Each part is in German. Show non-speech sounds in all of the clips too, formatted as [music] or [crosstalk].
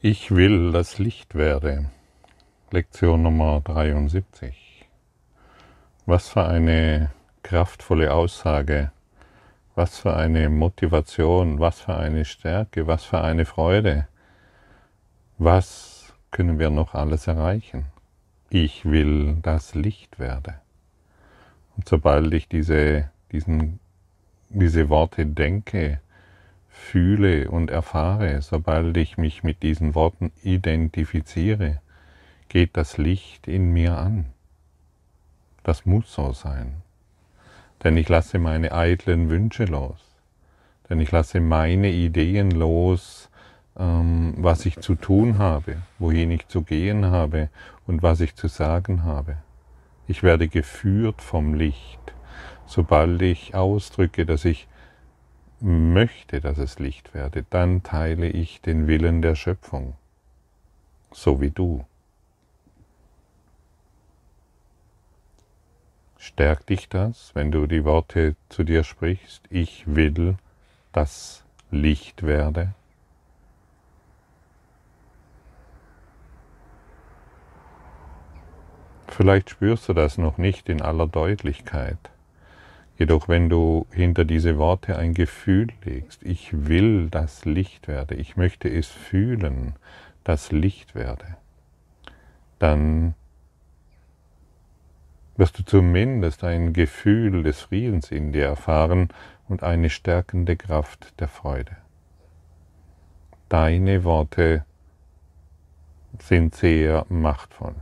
Ich will das Licht werde. Lektion Nummer 73. Was für eine kraftvolle Aussage, was für eine Motivation, was für eine Stärke, was für eine Freude. Was können wir noch alles erreichen? Ich will das Licht werde. Und sobald ich diese, diesen, diese Worte denke, fühle und erfahre, sobald ich mich mit diesen Worten identifiziere, geht das Licht in mir an. Das muss so sein. Denn ich lasse meine eitlen Wünsche los. Denn ich lasse meine Ideen los, ähm, was ich zu tun habe, wohin ich zu gehen habe und was ich zu sagen habe. Ich werde geführt vom Licht, sobald ich ausdrücke, dass ich möchte, dass es Licht werde, dann teile ich den Willen der Schöpfung, so wie du. Stärkt dich das, wenn du die Worte zu dir sprichst, ich will, dass Licht werde? Vielleicht spürst du das noch nicht in aller Deutlichkeit. Jedoch wenn du hinter diese Worte ein Gefühl legst, ich will das Licht werde, ich möchte es fühlen, das Licht werde, dann wirst du zumindest ein Gefühl des Friedens in dir erfahren und eine stärkende Kraft der Freude. Deine Worte sind sehr machtvoll.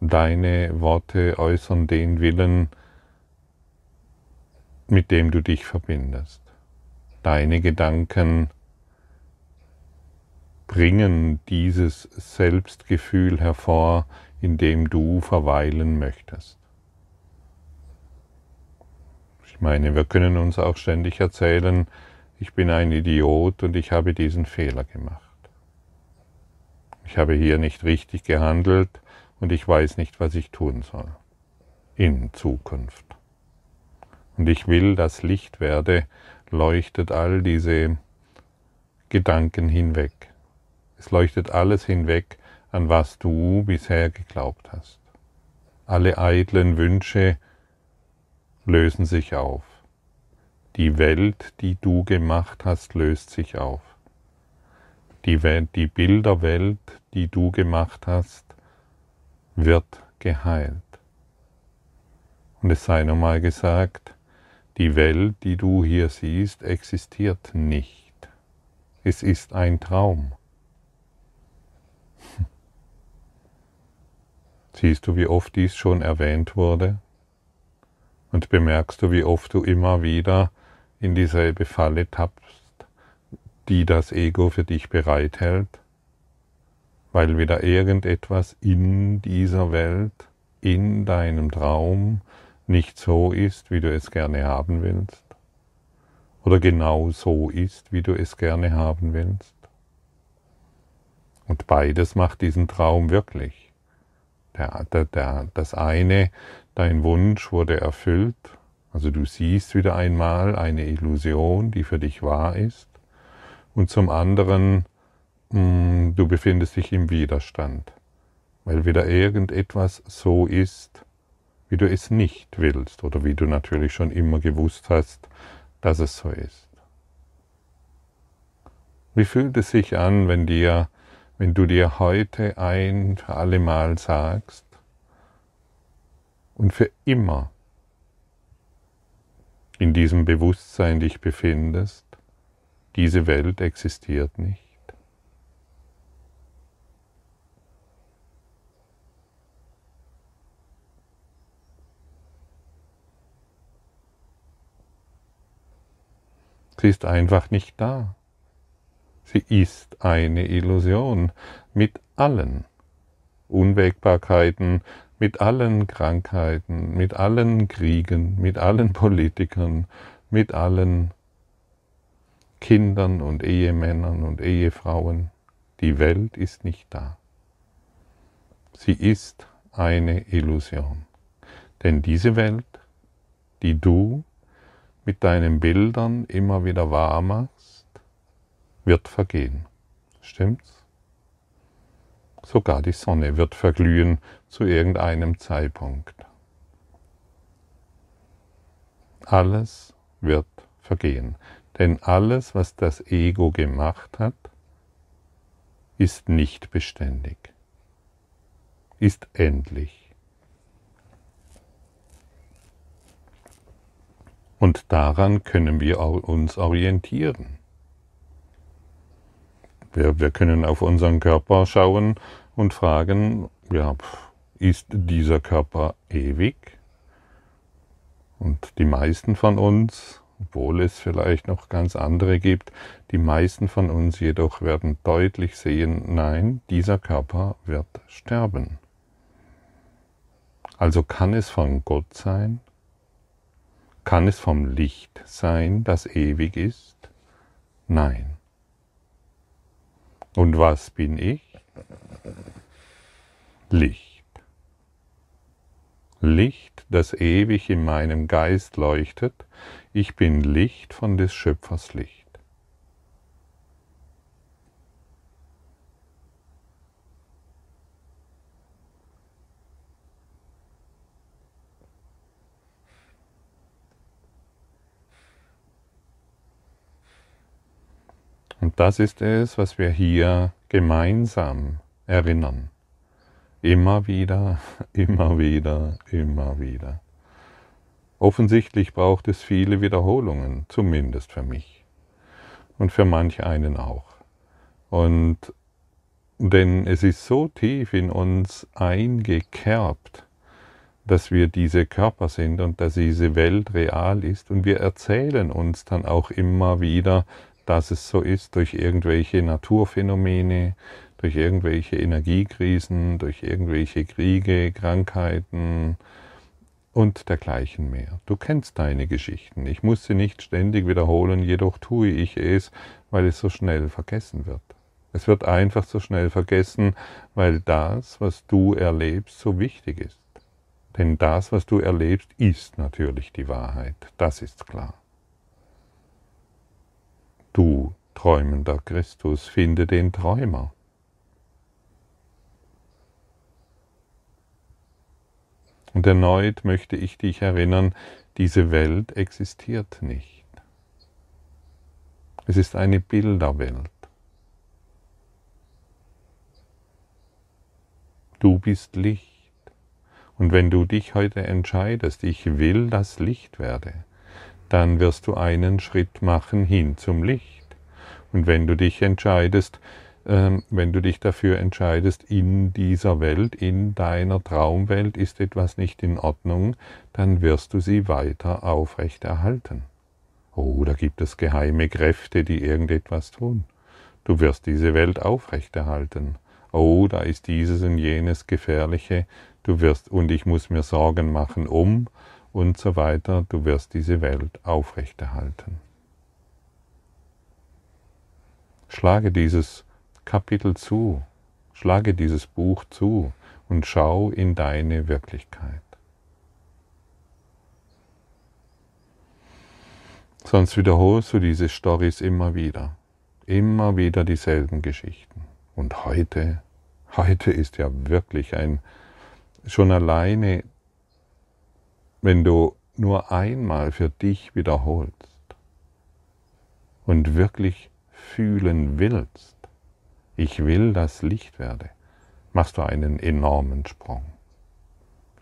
Deine Worte äußern den Willen, mit dem du dich verbindest. Deine Gedanken bringen dieses Selbstgefühl hervor, in dem du verweilen möchtest. Ich meine, wir können uns auch ständig erzählen, ich bin ein Idiot und ich habe diesen Fehler gemacht. Ich habe hier nicht richtig gehandelt und ich weiß nicht, was ich tun soll in Zukunft und ich will, dass Licht werde, leuchtet all diese Gedanken hinweg. Es leuchtet alles hinweg, an was du bisher geglaubt hast. Alle eitlen Wünsche lösen sich auf. Die Welt, die du gemacht hast, löst sich auf. Die, Welt, die Bilderwelt, die du gemacht hast, wird geheilt. Und es sei nochmal gesagt, die Welt, die du hier siehst, existiert nicht. Es ist ein Traum. [laughs] Siehst du, wie oft dies schon erwähnt wurde? Und bemerkst du, wie oft du immer wieder in dieselbe Falle tappst, die das Ego für dich bereithält? Weil wieder irgendetwas in dieser Welt, in deinem Traum, nicht so ist, wie du es gerne haben willst, oder genau so ist, wie du es gerne haben willst. Und beides macht diesen Traum wirklich. Der, der, der, das eine, dein Wunsch wurde erfüllt, also du siehst wieder einmal eine Illusion, die für dich wahr ist, und zum anderen, mh, mm, du befindest dich im Widerstand, weil wieder irgendetwas so ist, wie du es nicht willst oder wie du natürlich schon immer gewusst hast, dass es so ist. Wie fühlt es sich an, wenn, dir, wenn du dir heute ein für alle Mal sagst und für immer in diesem Bewusstsein dich befindest, diese Welt existiert nicht? Sie ist einfach nicht da. Sie ist eine Illusion mit allen Unwägbarkeiten, mit allen Krankheiten, mit allen Kriegen, mit allen [laughs] Politikern, mit allen Kindern und Ehemännern und Ehefrauen. Die Welt ist nicht da. Sie ist eine Illusion. Denn diese Welt, die du mit deinen Bildern immer wieder wahr machst, wird vergehen. Stimmt's? Sogar die Sonne wird verglühen zu irgendeinem Zeitpunkt. Alles wird vergehen, denn alles, was das Ego gemacht hat, ist nicht beständig, ist endlich. Und daran können wir uns orientieren. Wir, wir können auf unseren Körper schauen und fragen, ja, ist dieser Körper ewig? Und die meisten von uns, obwohl es vielleicht noch ganz andere gibt, die meisten von uns jedoch werden deutlich sehen, nein, dieser Körper wird sterben. Also kann es von Gott sein? Kann es vom Licht sein, das ewig ist? Nein. Und was bin ich? Licht. Licht, das ewig in meinem Geist leuchtet. Ich bin Licht von des Schöpfers Licht. Und das ist es, was wir hier gemeinsam erinnern. Immer wieder, [laughs] immer wieder, immer wieder. Offensichtlich braucht es viele Wiederholungen, zumindest für mich und für manch einen auch. Und denn es ist so tief in uns eingekerbt, dass wir diese Körper sind und dass diese Welt real ist. Und wir erzählen uns dann auch immer wieder, dass es so ist durch irgendwelche Naturphänomene, durch irgendwelche Energiekrisen, durch irgendwelche Kriege, Krankheiten und dergleichen mehr. Du kennst deine Geschichten. Ich muss sie nicht ständig wiederholen, jedoch tue ich es, weil es so schnell vergessen wird. Es wird einfach so schnell vergessen, weil das, was du erlebst, so wichtig ist. Denn das, was du erlebst, ist natürlich die Wahrheit. Das ist klar. Du träumender Christus, finde den Träumer. Und erneut möchte ich dich erinnern, diese Welt existiert nicht. Es ist eine Bilderwelt. Du bist Licht. Und wenn du dich heute entscheidest, ich will das Licht werde, dann wirst du einen Schritt machen hin zum Licht. Und wenn du dich entscheidest, äh, wenn du dich dafür entscheidest, in dieser Welt, in deiner Traumwelt ist etwas nicht in Ordnung, dann wirst du sie weiter aufrechterhalten. Oh, da gibt es geheime Kräfte, die irgendetwas tun. Du wirst diese Welt aufrechterhalten. Oh, da ist dieses und jenes Gefährliche. Du wirst, und ich muss mir Sorgen machen um, und so weiter, du wirst diese Welt aufrechterhalten. Schlage dieses Kapitel zu, schlage dieses Buch zu und schau in deine Wirklichkeit. Sonst wiederholst du diese Stories immer wieder, immer wieder dieselben Geschichten. Und heute, heute ist ja wirklich ein, schon alleine wenn du nur einmal für dich wiederholst und wirklich fühlen willst, ich will das Licht werde, machst du einen enormen Sprung.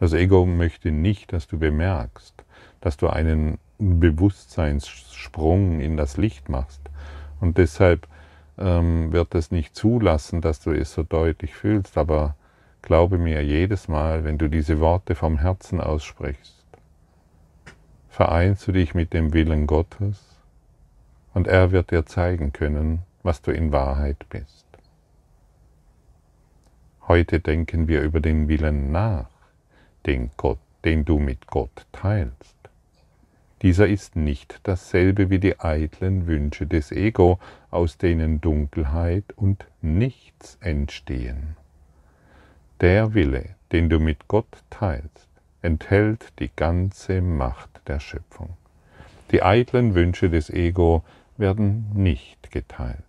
Das Ego möchte nicht, dass du bemerkst, dass du einen Bewusstseinssprung in das Licht machst. Und deshalb ähm, wird es nicht zulassen, dass du es so deutlich fühlst. Aber glaube mir, jedes Mal, wenn du diese Worte vom Herzen aussprichst, vereinst du dich mit dem Willen Gottes und er wird dir zeigen können, was du in Wahrheit bist. Heute denken wir über den Willen nach, den, Gott, den du mit Gott teilst. Dieser ist nicht dasselbe wie die eitlen Wünsche des Ego, aus denen Dunkelheit und nichts entstehen. Der Wille, den du mit Gott teilst, enthält die ganze Macht der Schöpfung. Die eitlen Wünsche des Ego werden nicht geteilt.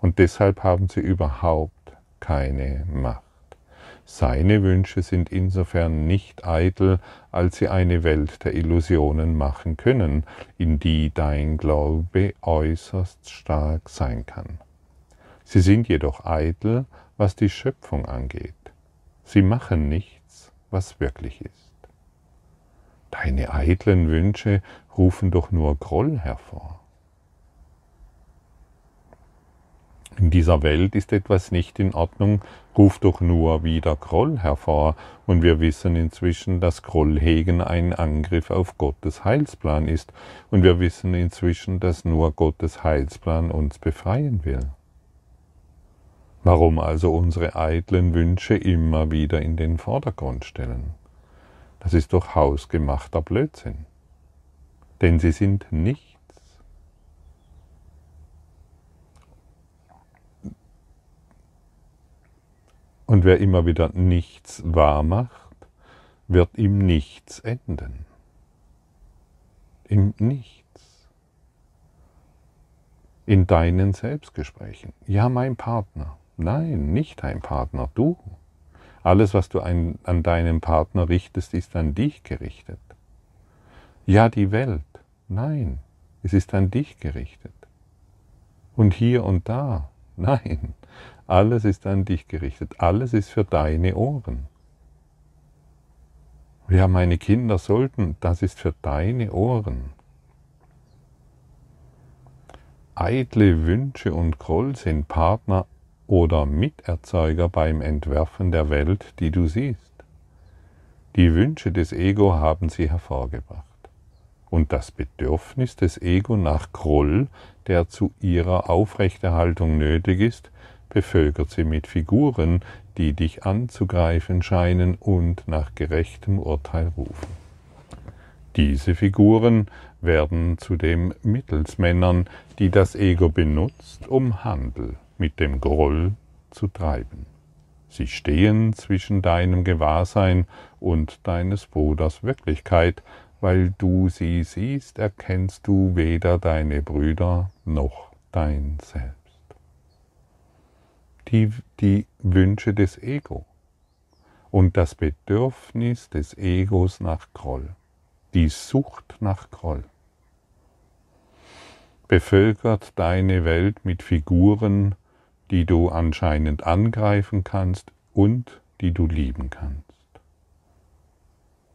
Und deshalb haben sie überhaupt keine Macht. Seine Wünsche sind insofern nicht eitel, als sie eine Welt der Illusionen machen können, in die dein Glaube äußerst stark sein kann. Sie sind jedoch eitel, was die Schöpfung angeht. Sie machen nichts, was wirklich ist. Deine eitlen Wünsche rufen doch nur Groll hervor. In dieser Welt ist etwas nicht in Ordnung, ruft doch nur wieder Groll hervor, und wir wissen inzwischen, dass Grollhegen ein Angriff auf Gottes Heilsplan ist, und wir wissen inzwischen, dass nur Gottes Heilsplan uns befreien will. Warum also unsere eitlen Wünsche immer wieder in den Vordergrund stellen? Das ist doch hausgemachter Blödsinn. Denn sie sind nichts. Und wer immer wieder nichts wahr macht, wird im Nichts enden. Im Nichts. In deinen Selbstgesprächen. Ja, mein Partner. Nein, nicht dein Partner, du. Alles, was du an, an deinen Partner richtest, ist an dich gerichtet. Ja, die Welt. Nein, es ist an dich gerichtet. Und hier und da. Nein, alles ist an dich gerichtet. Alles ist für deine Ohren. Ja, meine Kinder sollten, das ist für deine Ohren. Eitle Wünsche und Groll sind Partner oder Miterzeuger beim Entwerfen der Welt, die du siehst. Die Wünsche des Ego haben sie hervorgebracht. Und das Bedürfnis des Ego nach Groll, der zu ihrer Aufrechterhaltung nötig ist, bevölkert sie mit Figuren, die dich anzugreifen scheinen und nach gerechtem Urteil rufen. Diese Figuren werden zudem Mittelsmännern, die das Ego benutzt, um Handel mit dem Groll zu treiben. Sie stehen zwischen deinem Gewahrsein und deines Bruders Wirklichkeit, weil du sie siehst, erkennst du weder deine Brüder noch dein Selbst. Die, die Wünsche des Ego und das Bedürfnis des Egos nach Groll, die Sucht nach Groll, bevölkert deine Welt mit Figuren, die du anscheinend angreifen kannst und die du lieben kannst.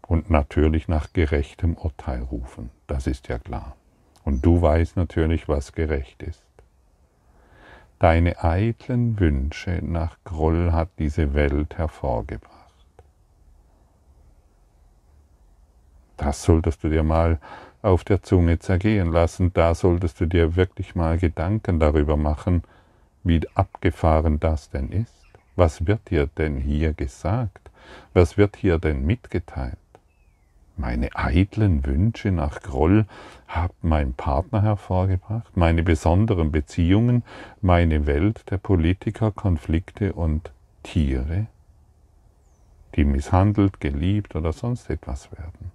Und natürlich nach gerechtem Urteil rufen, das ist ja klar. Und du weißt natürlich, was gerecht ist. Deine eitlen Wünsche nach Groll hat diese Welt hervorgebracht. Das solltest du dir mal auf der Zunge zergehen lassen, da solltest du dir wirklich mal Gedanken darüber machen, wie abgefahren das denn ist. Was wird dir denn hier gesagt? Was wird hier denn mitgeteilt? Meine eitlen Wünsche nach Groll hat mein Partner hervorgebracht, meine besonderen Beziehungen, meine Welt der Politiker, Konflikte und Tiere, die misshandelt, geliebt oder sonst etwas werden.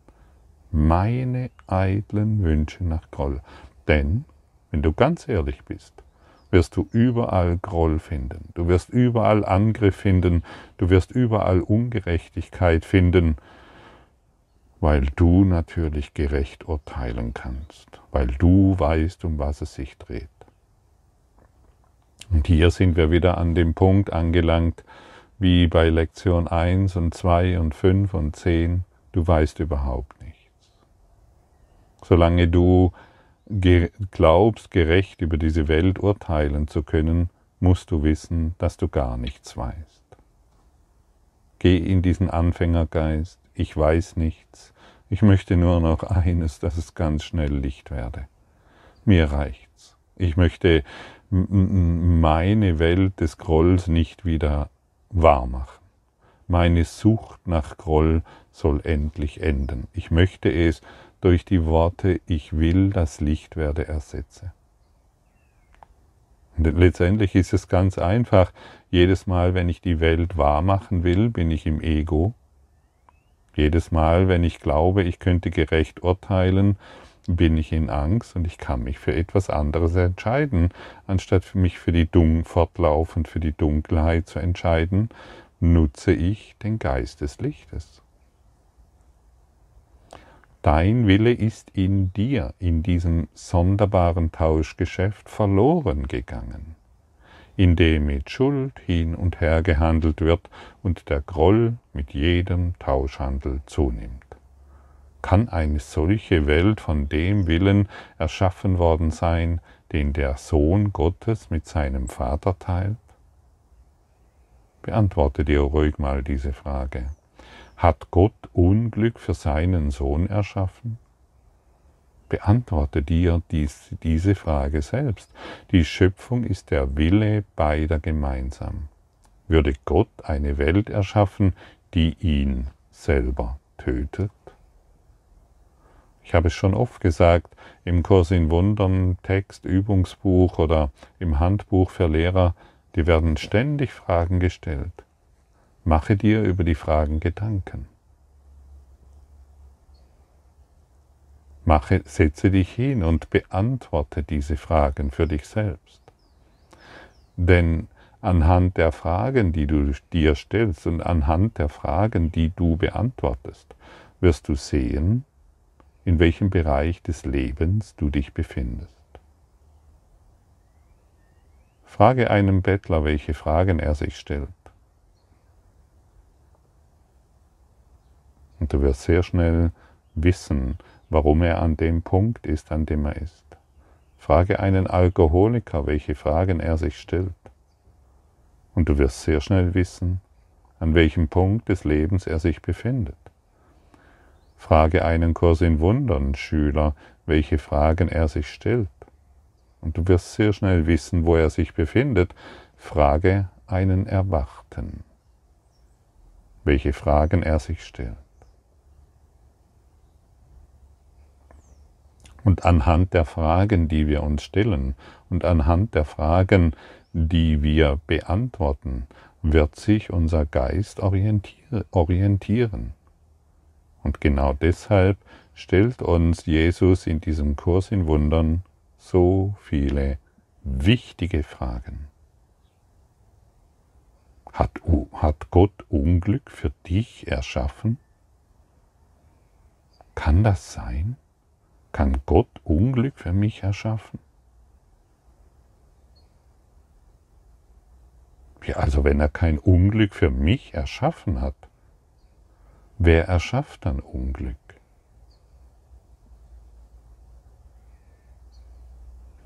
Meine eitlen Wünsche nach Groll. Denn, wenn du ganz ehrlich bist, wirst du überall Groll finden, du wirst überall Angriff finden, du wirst überall Ungerechtigkeit finden, weil du natürlich gerecht urteilen kannst, weil du weißt, um was es sich dreht. Und hier sind wir wieder an dem Punkt angelangt, wie bei Lektion 1 und 2 und 5 und 10, du weißt überhaupt nichts. Solange du glaubst, gerecht über diese Welt urteilen zu können, musst du wissen, dass du gar nichts weißt. Geh in diesen Anfängergeist, ich weiß nichts, ich möchte nur noch eines, dass es ganz schnell Licht werde. Mir reicht's. Ich möchte meine Welt des Grolls nicht wieder wahr machen. Meine Sucht nach Groll soll endlich enden. Ich möchte es durch die Worte Ich will das Licht werde ersetze. Letztendlich ist es ganz einfach. Jedes Mal, wenn ich die Welt wahr machen will, bin ich im Ego. Jedes Mal, wenn ich glaube, ich könnte gerecht urteilen, bin ich in Angst und ich kann mich für etwas anderes entscheiden, anstatt mich für die Dun fortlaufend für die Dunkelheit zu entscheiden, nutze ich den Geist des Lichtes. Dein Wille ist in dir, in diesem sonderbaren Tauschgeschäft verloren gegangen, indem mit Schuld hin und her gehandelt wird und der Groll mit jedem Tauschhandel zunimmt. Kann eine solche Welt von dem Willen erschaffen worden sein, den der Sohn Gottes mit seinem Vater teilt? Beantworte dir ruhig mal diese Frage. Hat Gott Unglück für seinen Sohn erschaffen? Beantworte dir dies, diese Frage selbst. Die Schöpfung ist der Wille beider gemeinsam. Würde Gott eine Welt erschaffen, die ihn selber tötet? Ich habe es schon oft gesagt, im Kurs in Wundern, Text, Übungsbuch oder im Handbuch für Lehrer, die werden ständig Fragen gestellt. Mache dir über die Fragen Gedanken. Mache, setze dich hin und beantworte diese Fragen für dich selbst. Denn anhand der Fragen, die du dir stellst und anhand der Fragen, die du beantwortest, wirst du sehen, in welchem Bereich des Lebens du dich befindest. Frage einem Bettler, welche Fragen er sich stellt. Und du wirst sehr schnell wissen, warum er an dem Punkt ist, an dem er ist. Frage einen Alkoholiker, welche Fragen er sich stellt. Und du wirst sehr schnell wissen, an welchem Punkt des Lebens er sich befindet. Frage einen Kurs in Wundern Schüler, welche Fragen er sich stellt. Und du wirst sehr schnell wissen, wo er sich befindet. Frage einen Erwachten, welche Fragen er sich stellt. Und anhand der Fragen, die wir uns stellen und anhand der Fragen, die wir beantworten, wird sich unser Geist orientieren. Und genau deshalb stellt uns Jesus in diesem Kurs in Wundern so viele wichtige Fragen. Hat, hat Gott Unglück für dich erschaffen? Kann das sein? Kann Gott Unglück für mich erschaffen? Ja, also wenn er kein Unglück für mich erschaffen hat, wer erschafft dann Unglück?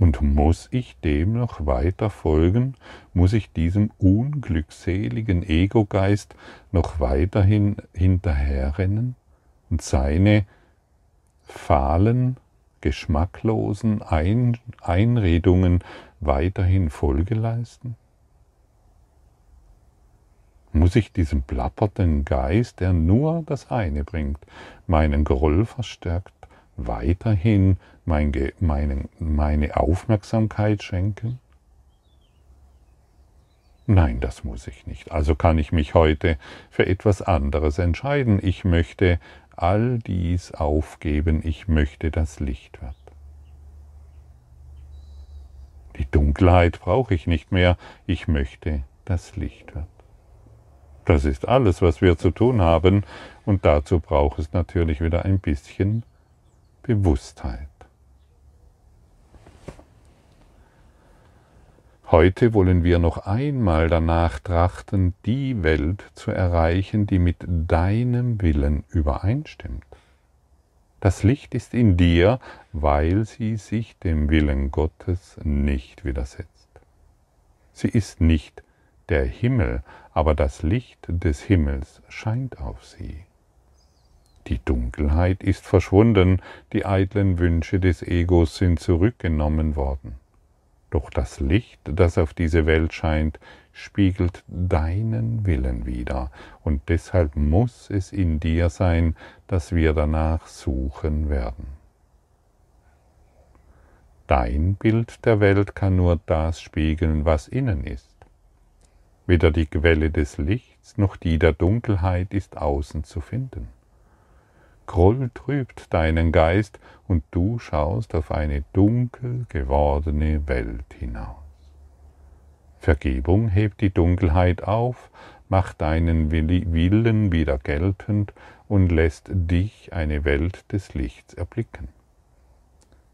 Und muss ich dem noch weiter folgen? Muss ich diesem unglückseligen Ego-Geist noch weiterhin hinterherrennen und seine fahlen, geschmacklosen Ein Einredungen weiterhin Folge leisten? Muss ich diesem plappernden Geist, der nur das eine bringt, meinen Groll verstärkt, weiterhin mein, meine, meine Aufmerksamkeit schenken? Nein, das muss ich nicht. Also kann ich mich heute für etwas anderes entscheiden. Ich möchte all dies aufgeben, ich möchte das Licht wird. Die Dunkelheit brauche ich nicht mehr, ich möchte das Licht wird. Das ist alles, was wir zu tun haben, und dazu braucht es natürlich wieder ein bisschen Bewusstheit. Heute wollen wir noch einmal danach trachten, die Welt zu erreichen, die mit deinem Willen übereinstimmt. Das Licht ist in dir, weil sie sich dem Willen Gottes nicht widersetzt. Sie ist nicht der Himmel, aber das Licht des Himmels scheint auf sie. Die Dunkelheit ist verschwunden, die eitlen Wünsche des Egos sind zurückgenommen worden. Doch das Licht, das auf diese Welt scheint, spiegelt deinen Willen wider, und deshalb muss es in dir sein, dass wir danach suchen werden. Dein Bild der Welt kann nur das spiegeln, was innen ist. Weder die Quelle des Lichts noch die der Dunkelheit ist außen zu finden. Groll trübt deinen Geist und du schaust auf eine dunkel gewordene Welt hinaus. Vergebung hebt die Dunkelheit auf, macht deinen Willen wieder geltend und lässt dich eine Welt des Lichts erblicken.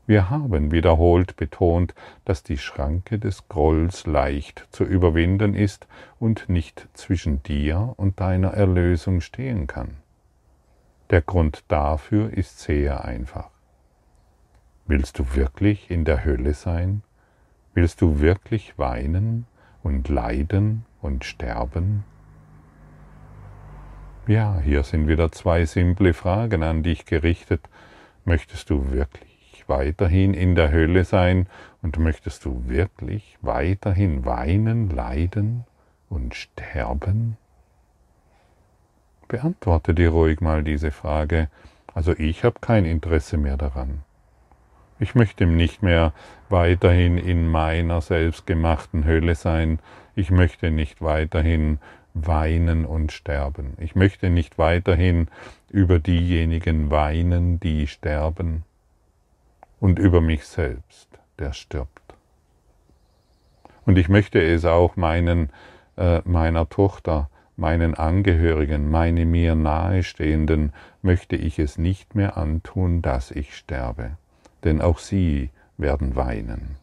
Wir haben wiederholt betont, dass die Schranke des Grolls leicht zu überwinden ist und nicht zwischen dir und deiner Erlösung stehen kann. Der Grund dafür ist sehr einfach. Willst du wirklich in der Hölle sein? Willst du wirklich weinen und leiden und sterben? Ja, hier sind wieder zwei simple Fragen an dich gerichtet. Möchtest du wirklich weiterhin in der Hölle sein und möchtest du wirklich weiterhin weinen, leiden und sterben? Beantworte dir ruhig mal diese Frage. Also ich habe kein Interesse mehr daran. Ich möchte nicht mehr weiterhin in meiner selbstgemachten Hölle sein. Ich möchte nicht weiterhin weinen und sterben. Ich möchte nicht weiterhin über diejenigen weinen, die sterben und über mich selbst, der stirbt. Und ich möchte es auch meinen, äh, meiner Tochter, meinen Angehörigen, meine mir nahestehenden, möchte ich es nicht mehr antun, dass ich sterbe, denn auch sie werden weinen.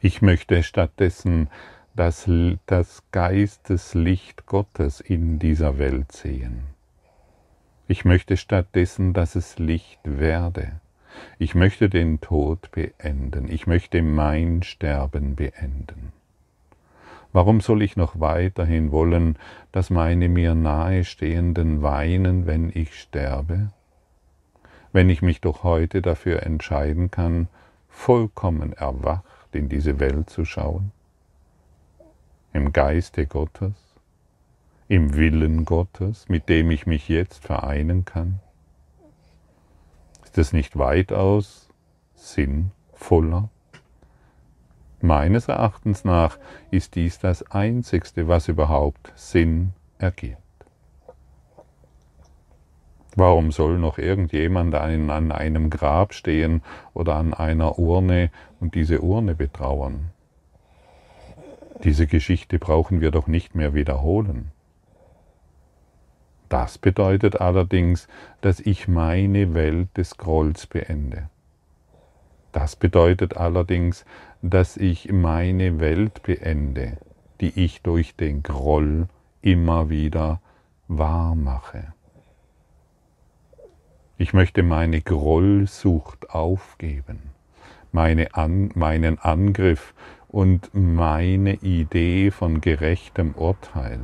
Ich möchte stattdessen das, das Geisteslicht Gottes in dieser Welt sehen. Ich möchte stattdessen, dass es Licht werde. Ich möchte den Tod beenden. Ich möchte mein Sterben beenden. Warum soll ich noch weiterhin wollen, dass meine mir nahestehenden weinen, wenn ich sterbe? Wenn ich mich doch heute dafür entscheiden kann, vollkommen erwacht in diese Welt zu schauen? Im Geiste Gottes? Im Willen Gottes, mit dem ich mich jetzt vereinen kann? Ist es nicht weitaus sinnvoller? Meines Erachtens nach ist dies das Einzigste, was überhaupt Sinn ergibt. Warum soll noch irgendjemand an einem Grab stehen oder an einer Urne und diese Urne betrauern? Diese Geschichte brauchen wir doch nicht mehr wiederholen. Das bedeutet allerdings, dass ich meine Welt des Grolls beende. Das bedeutet allerdings, dass ich meine Welt beende, die ich durch den Groll immer wieder wahr mache. Ich möchte meine Grollsucht aufgeben, meine An meinen Angriff und meine Idee von gerechtem Urteil.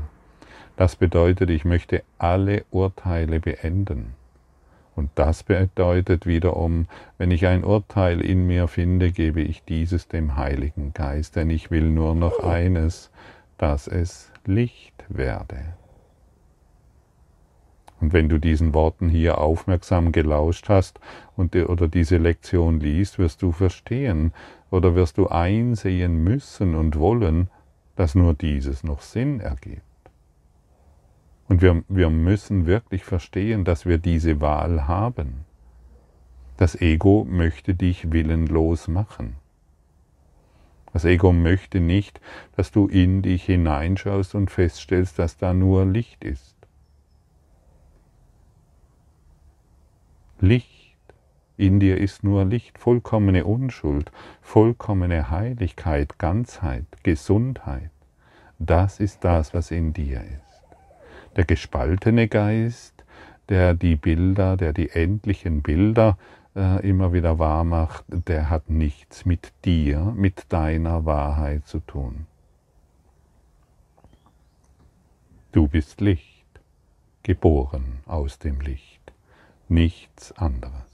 Das bedeutet, ich möchte alle Urteile beenden. Und das bedeutet wiederum, wenn ich ein Urteil in mir finde, gebe ich dieses dem Heiligen Geist, denn ich will nur noch eines, dass es Licht werde. Und wenn du diesen Worten hier aufmerksam gelauscht hast und oder diese Lektion liest, wirst du verstehen oder wirst du einsehen müssen und wollen, dass nur dieses noch Sinn ergibt. Und wir, wir müssen wirklich verstehen, dass wir diese Wahl haben. Das Ego möchte dich willenlos machen. Das Ego möchte nicht, dass du in dich hineinschaust und feststellst, dass da nur Licht ist. Licht. In dir ist nur Licht, vollkommene Unschuld, vollkommene Heiligkeit, Ganzheit, Gesundheit. Das ist das, was in dir ist. Der gespaltene Geist, der die Bilder, der die endlichen Bilder äh, immer wieder wahr macht, der hat nichts mit dir, mit deiner Wahrheit zu tun. Du bist Licht, geboren aus dem Licht nichts anderes.